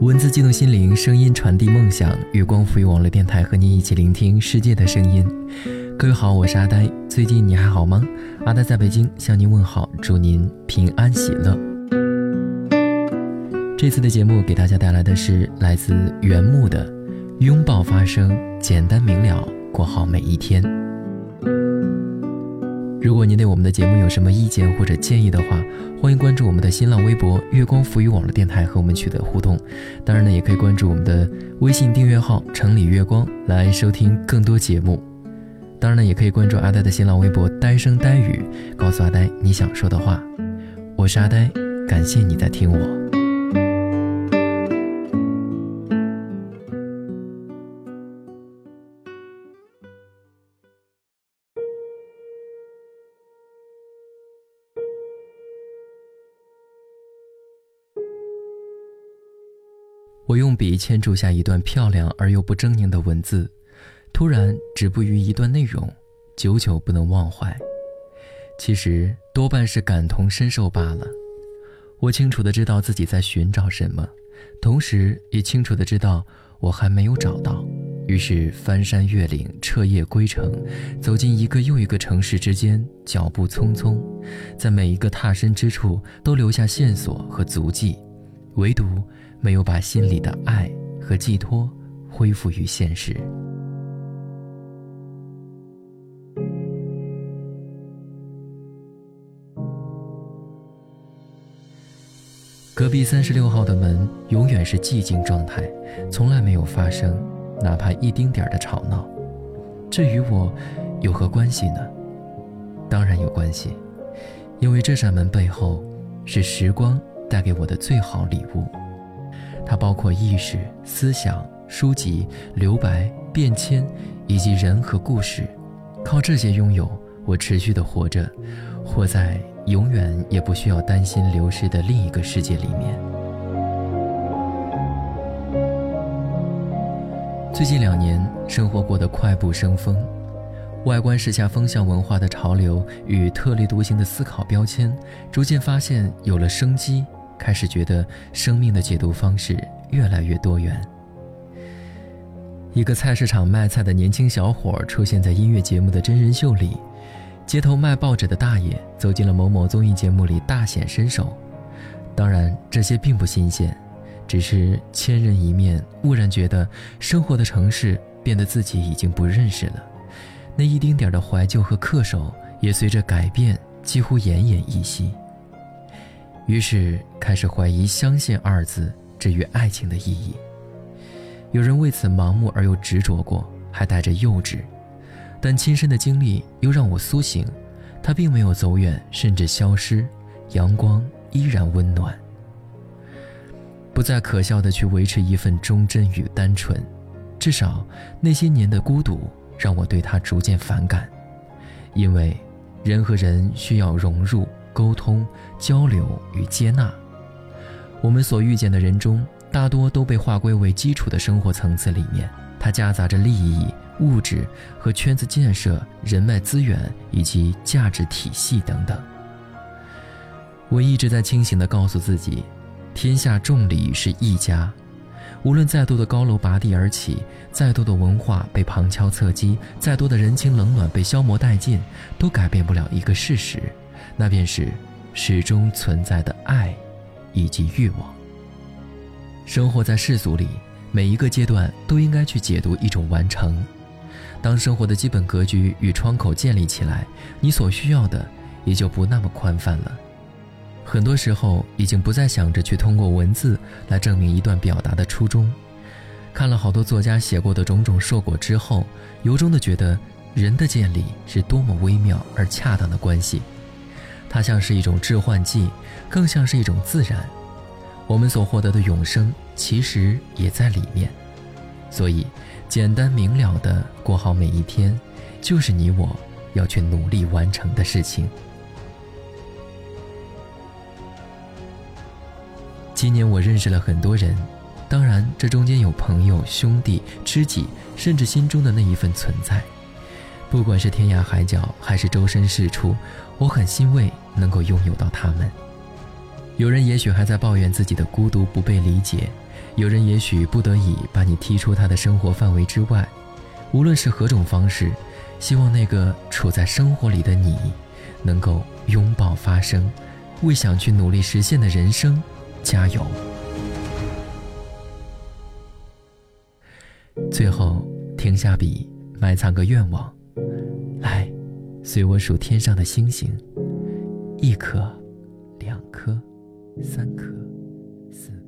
文字激动心灵，声音传递梦想。月光赋予网络电台和您一起聆听世界的声音。各位好，我是阿呆。最近你还好吗？阿呆在北京向您问好，祝您平安喜乐。这次的节目给大家带来的是来自原木的《拥抱发声，简单明了，过好每一天》。如果您对我们的节目有什么意见或者建议的话，欢迎关注我们的新浪微博“月光浮语网络电台”和我们取得互动。当然呢，也可以关注我们的微信订阅号“城里月光”来收听更多节目。当然呢，也可以关注阿呆的新浪微博“呆声呆语”，告诉阿呆你想说的话。我是阿呆，感谢你在听我。我用笔签注下一段漂亮而又不狰狞的文字，突然止步于一段内容，久久不能忘怀。其实多半是感同身受罢了。我清楚的知道自己在寻找什么，同时也清楚的知道我还没有找到。于是翻山越岭，彻夜归程，走进一个又一个城市之间，脚步匆匆，在每一个踏身之处都留下线索和足迹，唯独。没有把心里的爱和寄托恢复于现实。隔壁三十六号的门永远是寂静状态，从来没有发生哪怕一丁点儿的吵闹。这与我有何关系呢？当然有关系，因为这扇门背后是时光带给我的最好礼物。它包括意识、思想、书籍、留白、变迁，以及人和故事。靠这些拥有，我持续的活着，活在永远也不需要担心流失的另一个世界里面。最近两年，生活过得快步生风，外观时下风向文化的潮流与特立独行的思考标签，逐渐发现有了生机。开始觉得生命的解读方式越来越多元。一个菜市场卖菜的年轻小伙出现在音乐节目的真人秀里，街头卖报纸的大爷走进了某某综艺节目里大显身手。当然，这些并不新鲜，只是千人一面，忽然觉得生活的城市变得自己已经不认识了。那一丁点的怀旧和恪守也随着改变几乎奄奄一息。于是开始怀疑“相信”二字之于爱情的意义。有人为此盲目而又执着过，还带着幼稚，但亲身的经历又让我苏醒，它并没有走远，甚至消失，阳光依然温暖。不再可笑的去维持一份忠贞与单纯，至少那些年的孤独让我对他逐渐反感，因为人和人需要融入。沟通、交流与接纳，我们所遇见的人中，大多都被划归为基础的生活层次里面，它夹杂着利益、物质和圈子建设、人脉资源以及价值体系等等。我一直在清醒地告诉自己，天下众里是一家，无论再多的高楼拔地而起，再多的文化被旁敲侧击，再多的人情冷暖被消磨殆尽，都改变不了一个事实。那便是始终存在的爱，以及欲望。生活在世俗里，每一个阶段都应该去解读一种完成。当生活的基本格局与窗口建立起来，你所需要的也就不那么宽泛了。很多时候，已经不再想着去通过文字来证明一段表达的初衷。看了好多作家写过的种种硕果之后，由衷的觉得，人的建立是多么微妙而恰当的关系。它像是一种致幻剂，更像是一种自然。我们所获得的永生，其实也在里面。所以，简单明了的过好每一天，就是你我要去努力完成的事情。今年我认识了很多人，当然，这中间有朋友、兄弟、知己，甚至心中的那一份存在。不管是天涯海角，还是周身是处，我很欣慰能够拥有到他们。有人也许还在抱怨自己的孤独不被理解，有人也许不得已把你踢出他的生活范围之外。无论是何种方式，希望那个处在生活里的你，能够拥抱发生，为想去努力实现的人生加油。最后，停下笔，埋藏个愿望，随我数天上的星星一颗两颗三颗四颗。